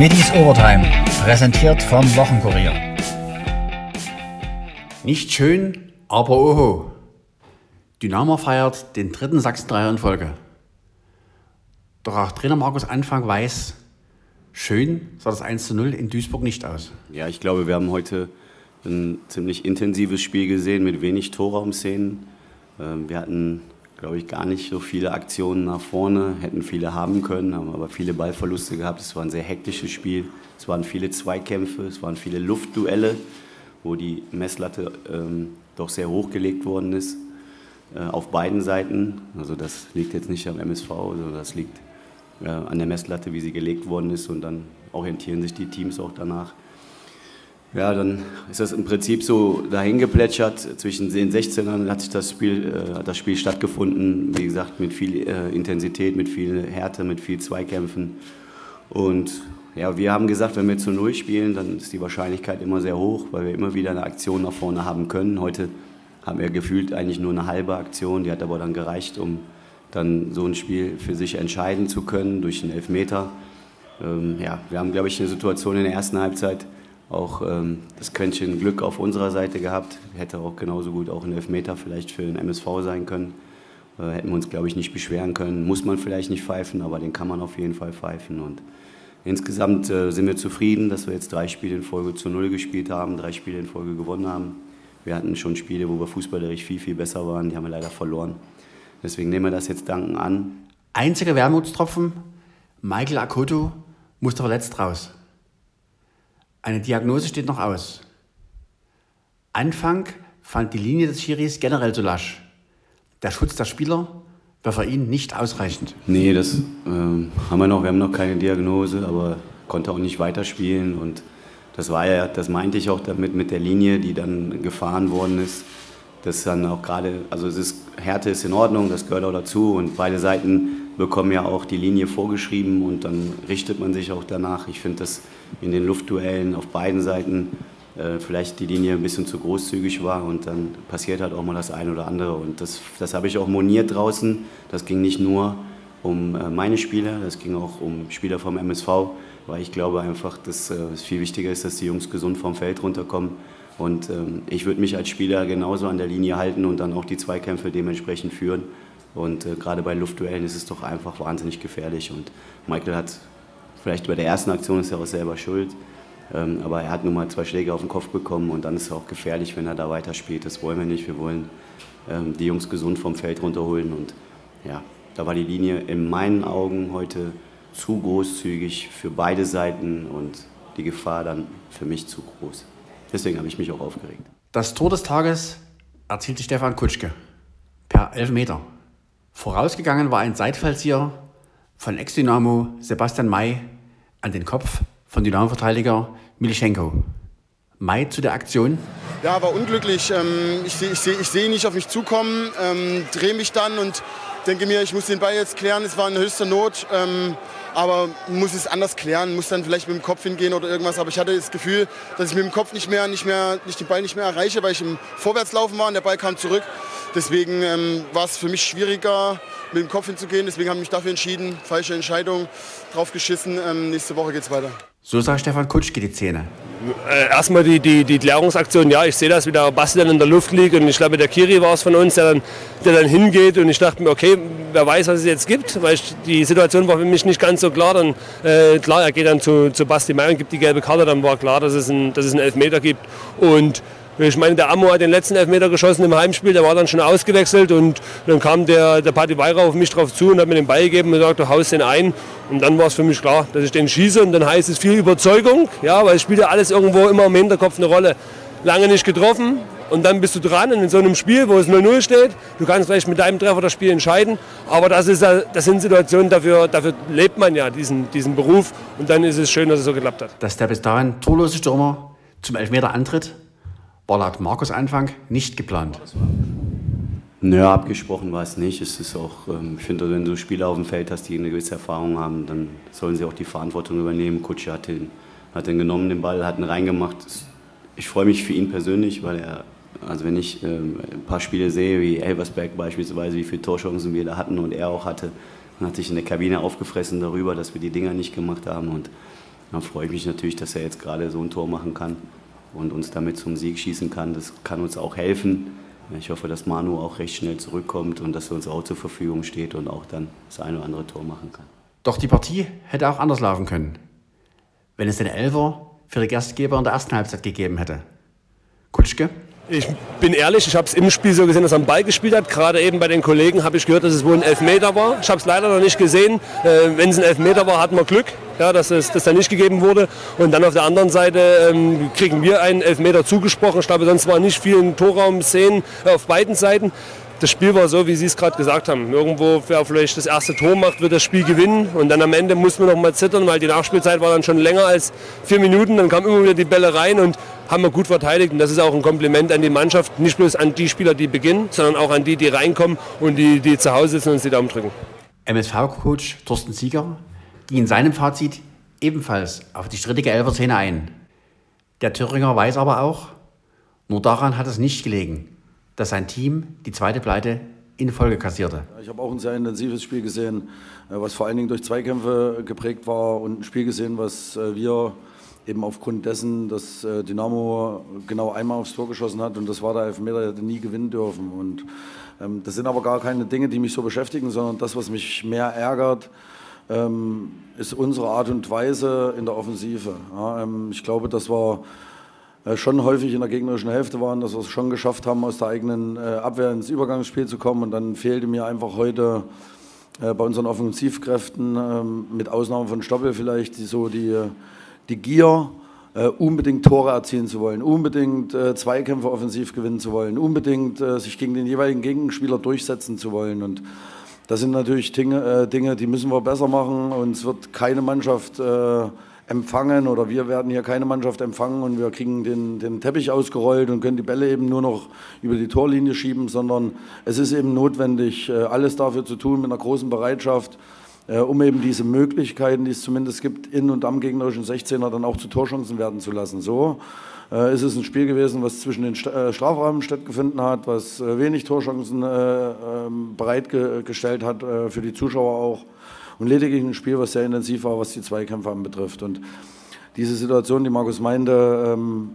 Middies Overtime, präsentiert vom Wochenkurier. Nicht schön, aber oho. Dynamo feiert den dritten Sachsen-Dreier in Folge. Doch auch Trainer Markus Anfang weiß, schön sah das 1 zu 0 in Duisburg nicht aus. Ja, ich glaube, wir haben heute ein ziemlich intensives Spiel gesehen mit wenig Torraumszenen. Ähm, wir hatten, glaube ich, gar nicht so viele Aktionen nach vorne, hätten viele haben können, haben aber viele Ballverluste gehabt. Es war ein sehr hektisches Spiel. Es waren viele Zweikämpfe, es waren viele Luftduelle, wo die Messlatte ähm, doch sehr hochgelegt worden ist äh, auf beiden Seiten. Also das liegt jetzt nicht am MSV, sondern das liegt äh, an der Messlatte, wie sie gelegt worden ist und dann orientieren sich die Teams auch danach. Ja, dann ist das im Prinzip so dahin geplätschert. Zwischen den 16ern hat sich das Spiel, äh, das Spiel stattgefunden. Wie gesagt, mit viel äh, Intensität, mit viel Härte, mit viel Zweikämpfen. Und ja, wir haben gesagt, wenn wir zu Null spielen, dann ist die Wahrscheinlichkeit immer sehr hoch, weil wir immer wieder eine Aktion nach vorne haben können. Heute haben wir gefühlt eigentlich nur eine halbe Aktion, die hat aber dann gereicht, um dann so ein Spiel für sich entscheiden zu können durch einen Elfmeter. Ähm, ja, wir haben, glaube ich, eine Situation in der ersten Halbzeit, auch ähm, das Quäntchen Glück auf unserer Seite gehabt. Hätte auch genauso gut auch ein Elfmeter vielleicht für den MSV sein können. Äh, hätten wir uns, glaube ich, nicht beschweren können. Muss man vielleicht nicht pfeifen, aber den kann man auf jeden Fall pfeifen. Und insgesamt äh, sind wir zufrieden, dass wir jetzt drei Spiele in Folge zu Null gespielt haben, drei Spiele in Folge gewonnen haben. Wir hatten schon Spiele, wo wir fußballerisch viel, viel besser waren. Die haben wir leider verloren. Deswegen nehmen wir das jetzt danken an. Einziger Wermutstropfen, Michael Akoto musste verletzt raus. Eine Diagnose steht noch aus. Anfang fand die Linie des Schiris generell zu lasch. Der Schutz der Spieler war für ihn nicht ausreichend. Nee, das äh, haben wir noch. Wir haben noch keine Diagnose, aber konnte auch nicht weiterspielen. Und das war ja, das meinte ich auch damit mit der Linie, die dann gefahren worden ist. Das dann auch gerade, also es ist, Härte ist in Ordnung, das gehört auch dazu. Und beide Seiten bekommen ja auch die Linie vorgeschrieben und dann richtet man sich auch danach. Ich finde, dass in den Luftduellen auf beiden Seiten äh, vielleicht die Linie ein bisschen zu großzügig war und dann passiert halt auch mal das eine oder andere. Und das, das habe ich auch moniert draußen. Das ging nicht nur um äh, meine Spieler, das ging auch um Spieler vom MSV, weil ich glaube einfach, dass äh, es viel wichtiger ist, dass die Jungs gesund vom Feld runterkommen. Und ähm, ich würde mich als Spieler genauso an der Linie halten und dann auch die Zweikämpfe dementsprechend führen. Und äh, gerade bei Luftduellen ist es doch einfach wahnsinnig gefährlich. Und Michael hat vielleicht bei der ersten Aktion ist er auch selber schuld. Ähm, aber er hat nun mal zwei Schläge auf den Kopf bekommen und dann ist es auch gefährlich, wenn er da weiterspielt. Das wollen wir nicht. Wir wollen ähm, die Jungs gesund vom Feld runterholen. Und ja, da war die Linie in meinen Augen heute zu großzügig für beide Seiten und die Gefahr dann für mich zu groß. Deswegen habe ich mich auch aufgeregt. Das Tor des Tages erzielte Stefan Kutschke per Elfmeter. Vorausgegangen war ein Seitfallzieher von Ex-Dynamo Sebastian May an den Kopf von Dynamo-Verteidiger Milischenko. May zu der Aktion. Ja, war unglücklich. Ähm, ich sehe ich seh, ich seh nicht auf mich zukommen, ähm, drehe mich dann und denke mir, ich muss den Ball jetzt klären. Es war in höchster Not. Ähm, aber muss es anders klären, muss dann vielleicht mit dem Kopf hingehen oder irgendwas. Aber ich hatte das Gefühl, dass ich mit dem Kopf nicht mehr, nicht mehr, nicht den Ball nicht mehr erreiche, weil ich im Vorwärtslaufen war und der Ball kam zurück. Deswegen ähm, war es für mich schwieriger, mit dem Kopf hinzugehen. Deswegen habe ich mich dafür entschieden. Falsche Entscheidung, drauf geschissen. Ähm, nächste Woche geht es weiter. So sagt Stefan Kutschke die Szene. Äh, erstmal die, die, die Klärungsaktion, ja, ich sehe das, wie der Basti dann in der Luft liegt und ich glaube, der Kiri war es von uns, der dann, der dann hingeht und ich dachte mir, okay, wer weiß, was es jetzt gibt, weil ich, die Situation war für mich nicht ganz so klar. Dann, äh, klar, er geht dann zu, zu Basti Meier und gibt die gelbe Karte, dann war klar, dass es, ein, dass es einen Elfmeter gibt und ich meine, der Ammo hat den letzten Elfmeter geschossen im Heimspiel, der war dann schon ausgewechselt und dann kam der, der Patti Weira auf mich drauf zu und hat mir den Ball gegeben und gesagt, du haust den ein. Und dann war es für mich klar, dass ich den schieße und dann heißt es viel Überzeugung, ja, weil es spielt ja alles irgendwo immer im Hinterkopf eine Rolle. Lange nicht getroffen und dann bist du dran in so einem Spiel, wo es 0-0 steht, du kannst vielleicht mit deinem Treffer das Spiel entscheiden, aber das, ist, das sind Situationen, dafür, dafür lebt man ja diesen, diesen Beruf und dann ist es schön, dass es so geklappt hat. Dass der bis dahin torlose Stürmer zum Elfmeter antritt, laut Markus Anfang nicht geplant. Naja, abgesprochen war es nicht. Es ist auch, ähm, ich finde, wenn du Spieler auf dem Feld hast, die eine gewisse Erfahrung haben, dann sollen sie auch die Verantwortung übernehmen. Kutsche hat den, hat den genommen, den Ball, hat ihn reingemacht. Ich freue mich für ihn persönlich, weil er, also wenn ich ähm, ein paar Spiele sehe, wie Elversberg beispielsweise, wie viele Torchancen wir da hatten und er auch hatte, dann hat sich in der Kabine aufgefressen darüber, dass wir die Dinger nicht gemacht haben. Und dann freue ich mich natürlich, dass er jetzt gerade so ein Tor machen kann und uns damit zum Sieg schießen kann. Das kann uns auch helfen. Ich hoffe, dass Manu auch recht schnell zurückkommt und dass er uns auch zur Verfügung steht und auch dann das eine oder andere Tor machen kann. Doch die Partie hätte auch anders laufen können, wenn es den Elfer für die Gastgeber in der ersten Halbzeit gegeben hätte. Kutschke? Ich bin ehrlich, ich habe es im Spiel so gesehen, dass er am Ball gespielt hat. Gerade eben bei den Kollegen habe ich gehört, dass es wohl ein Elfmeter war. Ich habe es leider noch nicht gesehen. Äh, Wenn es ein Elfmeter war, hatten wir Glück, ja, dass es das dann nicht gegeben wurde. Und dann auf der anderen Seite ähm, kriegen wir einen Elfmeter zugesprochen. Ich glaube, sonst war nicht viel im Torraum sehen äh, auf beiden Seiten. Das Spiel war so, wie Sie es gerade gesagt haben. Irgendwo, wer vielleicht das erste Tor macht, wird das Spiel gewinnen. Und dann am Ende mussten wir noch mal zittern, weil die Nachspielzeit war dann schon länger als vier Minuten. Dann kamen immer wieder die Bälle rein und haben wir gut verteidigt. Und das ist auch ein Kompliment an die Mannschaft. Nicht bloß an die Spieler, die beginnen, sondern auch an die, die reinkommen und die, die zu Hause sitzen und uns die Daumen drücken. MSV-Coach Thorsten Sieger ging in seinem Fazit ebenfalls auf die strittige Elferszene ein. Der Thüringer weiß aber auch, nur daran hat es nicht gelegen, dass sein Team die zweite Pleite in Folge kassierte. Ich habe auch ein sehr intensives Spiel gesehen, äh, was vor allen Dingen durch Zweikämpfe geprägt war und ein Spiel gesehen, was äh, wir eben aufgrund dessen, dass äh, Dynamo genau einmal aufs Tor geschossen hat und das war der Elfmeter, der hätte nie gewinnen dürfen. Und ähm, das sind aber gar keine Dinge, die mich so beschäftigen, sondern das, was mich mehr ärgert, ähm, ist unsere Art und Weise in der Offensive. Ja, ähm, ich glaube, dass wir äh, schon häufig in der gegnerischen Hälfte waren, dass wir es schon geschafft haben, aus der eigenen äh, Abwehr ins Übergangsspiel zu kommen. Und dann fehlte mir einfach heute äh, bei unseren Offensivkräften, ähm, mit Ausnahme von Stoppel vielleicht, die, so die, die Gier, äh, unbedingt Tore erzielen zu wollen, unbedingt äh, Zweikämpfe offensiv gewinnen zu wollen, unbedingt äh, sich gegen den jeweiligen Gegenspieler durchsetzen zu wollen. Und das sind natürlich Dinge, äh, Dinge, die müssen wir besser machen. Und es wird keine Mannschaft äh, empfangen oder wir werden hier keine Mannschaft empfangen und wir kriegen den, den Teppich ausgerollt und können die Bälle eben nur noch über die Torlinie schieben, sondern es ist eben notwendig, äh, alles dafür zu tun mit einer großen Bereitschaft, um eben diese Möglichkeiten, die es zumindest gibt, in und am gegnerischen 16er dann auch zu Torchancen werden zu lassen. So äh, ist es ein Spiel gewesen, was zwischen den Strafräumen stattgefunden hat, was wenig Torchancen ähm, bereitgestellt hat für die Zuschauer auch. Und lediglich ein Spiel, was sehr intensiv war, was die Zweikämpfe anbetrifft. Und diese Situation, die Markus meinte, ähm,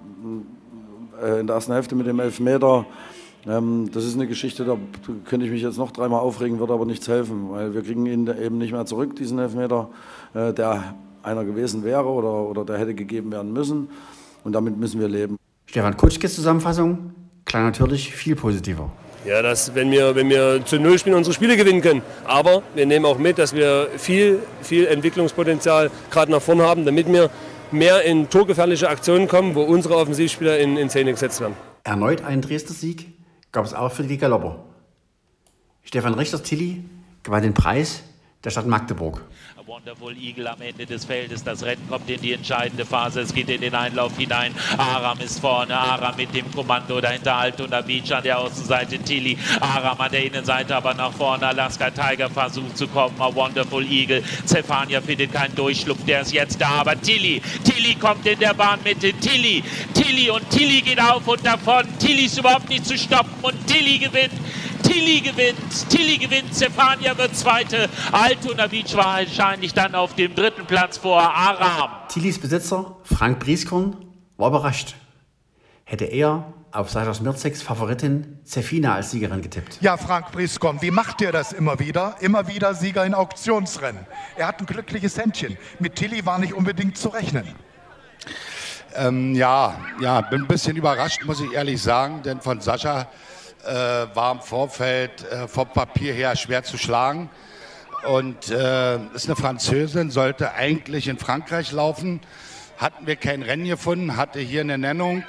in der ersten Hälfte mit dem Elfmeter, das ist eine Geschichte, da könnte ich mich jetzt noch dreimal aufregen, würde aber nichts helfen, weil wir kriegen ihn eben nicht mehr zurück, diesen Elfmeter, äh, der einer gewesen wäre oder, oder der hätte gegeben werden müssen. Und damit müssen wir leben. Stefan Kutschkes Zusammenfassung klang natürlich viel positiver. Ja, dass wenn wir, wenn wir zu Null spielen, unsere Spiele gewinnen können. Aber wir nehmen auch mit, dass wir viel, viel Entwicklungspotenzial gerade nach vorne haben, damit wir mehr in torgefährliche Aktionen kommen, wo unsere Offensivspieler in, in Szene gesetzt werden. Erneut einen Dresdner Sieg gab es auch für die Galopper. Stefan Richter-Tilly gewann den Preis der Stadt Magdeburg. Wonderful Eagle am Ende des Feldes. Das Rennen kommt in die entscheidende Phase. Es geht in den Einlauf hinein. Aram ist vorne. Aram mit dem Kommando dahinter. Altona Beach an der Außenseite. Tilly. Aram an der Innenseite, aber nach vorne. Alaska Tiger versucht zu kommen. A Wonderful Eagle. Zefania findet keinen Durchschlupf. Der ist jetzt da. Aber Tilly. Tilly kommt in der Bahnmitte. Tilly. Tilly und Tilly geht auf und davon. Tilly ist überhaupt nicht zu stoppen und Tilly gewinnt. Tilly gewinnt. Tilly gewinnt. Stefania wird Zweite. Altona Beach war wahrscheinlich dann auf dem dritten Platz vor Aram. Tillys Besitzer Frank Brieskorn war überrascht. Hätte er auf Sascha Smirzeks Favoritin Zefina als Siegerin getippt. Ja, Frank Brieskorn, wie macht er das immer wieder? Immer wieder Sieger in Auktionsrennen. Er hat ein glückliches Händchen. Mit Tilly war nicht unbedingt zu rechnen. Ähm, ja, ja, bin ein bisschen überrascht, muss ich ehrlich sagen, denn von Sascha äh, war im Vorfeld äh, vom Papier her schwer zu schlagen. Und äh, ist eine Französin, sollte eigentlich in Frankreich laufen. Hatten wir kein Rennen gefunden, hatte hier eine Nennung.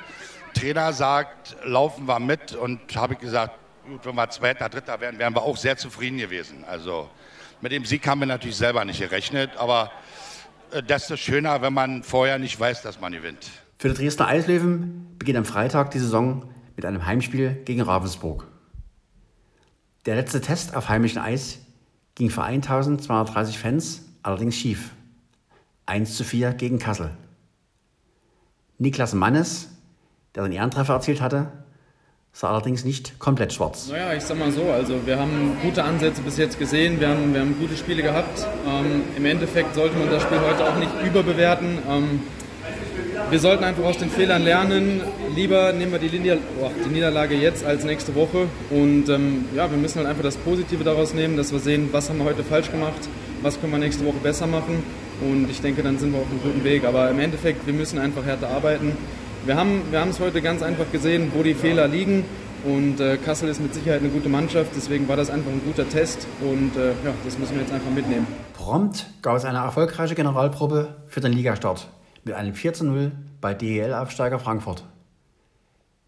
Trainer sagt, laufen wir mit. Und habe ich gesagt, gut, wenn wir Zweiter, Dritter wären, wären wir auch sehr zufrieden gewesen. Also mit dem Sieg haben wir natürlich selber nicht gerechnet, aber desto schöner, wenn man vorher nicht weiß, dass man gewinnt. Für die Dresdner Eislöwen beginnt am Freitag die Saison mit einem Heimspiel gegen Ravensburg. Der letzte Test auf heimischem Eis ging für 1230 Fans allerdings schief. 1 zu 4 gegen Kassel. Niklas Mannes, der den Ehrentreffer erzielt hatte, sah allerdings nicht komplett schwarz. Naja, ich sag mal so, also wir haben gute Ansätze bis jetzt gesehen, wir haben, wir haben gute Spiele gehabt. Ähm, Im Endeffekt sollte man das Spiel heute auch nicht überbewerten. Ähm, wir sollten einfach aus den Fehlern lernen. Lieber nehmen wir die, Linie, oh, die Niederlage jetzt als nächste Woche. Und ähm, ja, wir müssen halt einfach das Positive daraus nehmen, dass wir sehen, was haben wir heute falsch gemacht, was können wir nächste Woche besser machen. Und ich denke, dann sind wir auf einem guten Weg. Aber im Endeffekt, wir müssen einfach härter arbeiten. Wir haben wir es heute ganz einfach gesehen, wo die Fehler liegen. Und äh, Kassel ist mit Sicherheit eine gute Mannschaft, deswegen war das einfach ein guter Test und äh, ja, das müssen wir jetzt einfach mitnehmen. Prompt gab es eine erfolgreiche Generalprobe für den Ligastart mit einem 4 zu 0 bei DEL-Absteiger Frankfurt.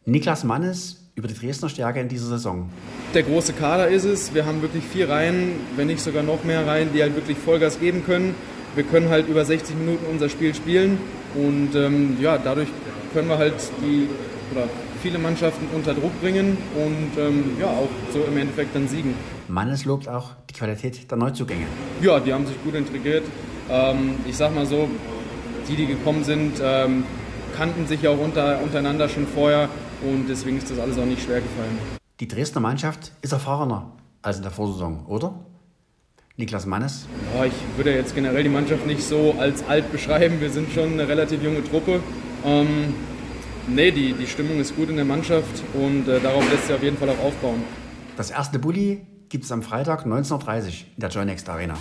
Niklas Mannes über die Dresdner Stärke in dieser Saison. Der große Kader ist es. Wir haben wirklich vier Reihen, wenn nicht sogar noch mehr Reihen, die halt wirklich Vollgas geben können. Wir können halt über 60 Minuten unser Spiel spielen und ähm, ja, dadurch können wir halt die oder viele Mannschaften unter Druck bringen und ähm, ja, auch so im Endeffekt dann siegen. Mannes lobt auch die Qualität der Neuzugänge. Ja, die haben sich gut integriert. Ähm, ich sag mal so, die, die gekommen sind, ähm, kannten sich ja auch unter, untereinander schon vorher und deswegen ist das alles auch nicht schwer gefallen. Die Dresdner Mannschaft ist erfahrener als in der Vorsaison, oder? Niklas Mannes? Ja, ich würde jetzt generell die Mannschaft nicht so als alt beschreiben. Wir sind schon eine relativ junge Truppe. Ähm, nee, die, die Stimmung ist gut in der Mannschaft und äh, darauf lässt sich auf jeden Fall auch aufbauen. Das erste Bulli gibt es am Freitag 19.30 Uhr in der Joynext Arena.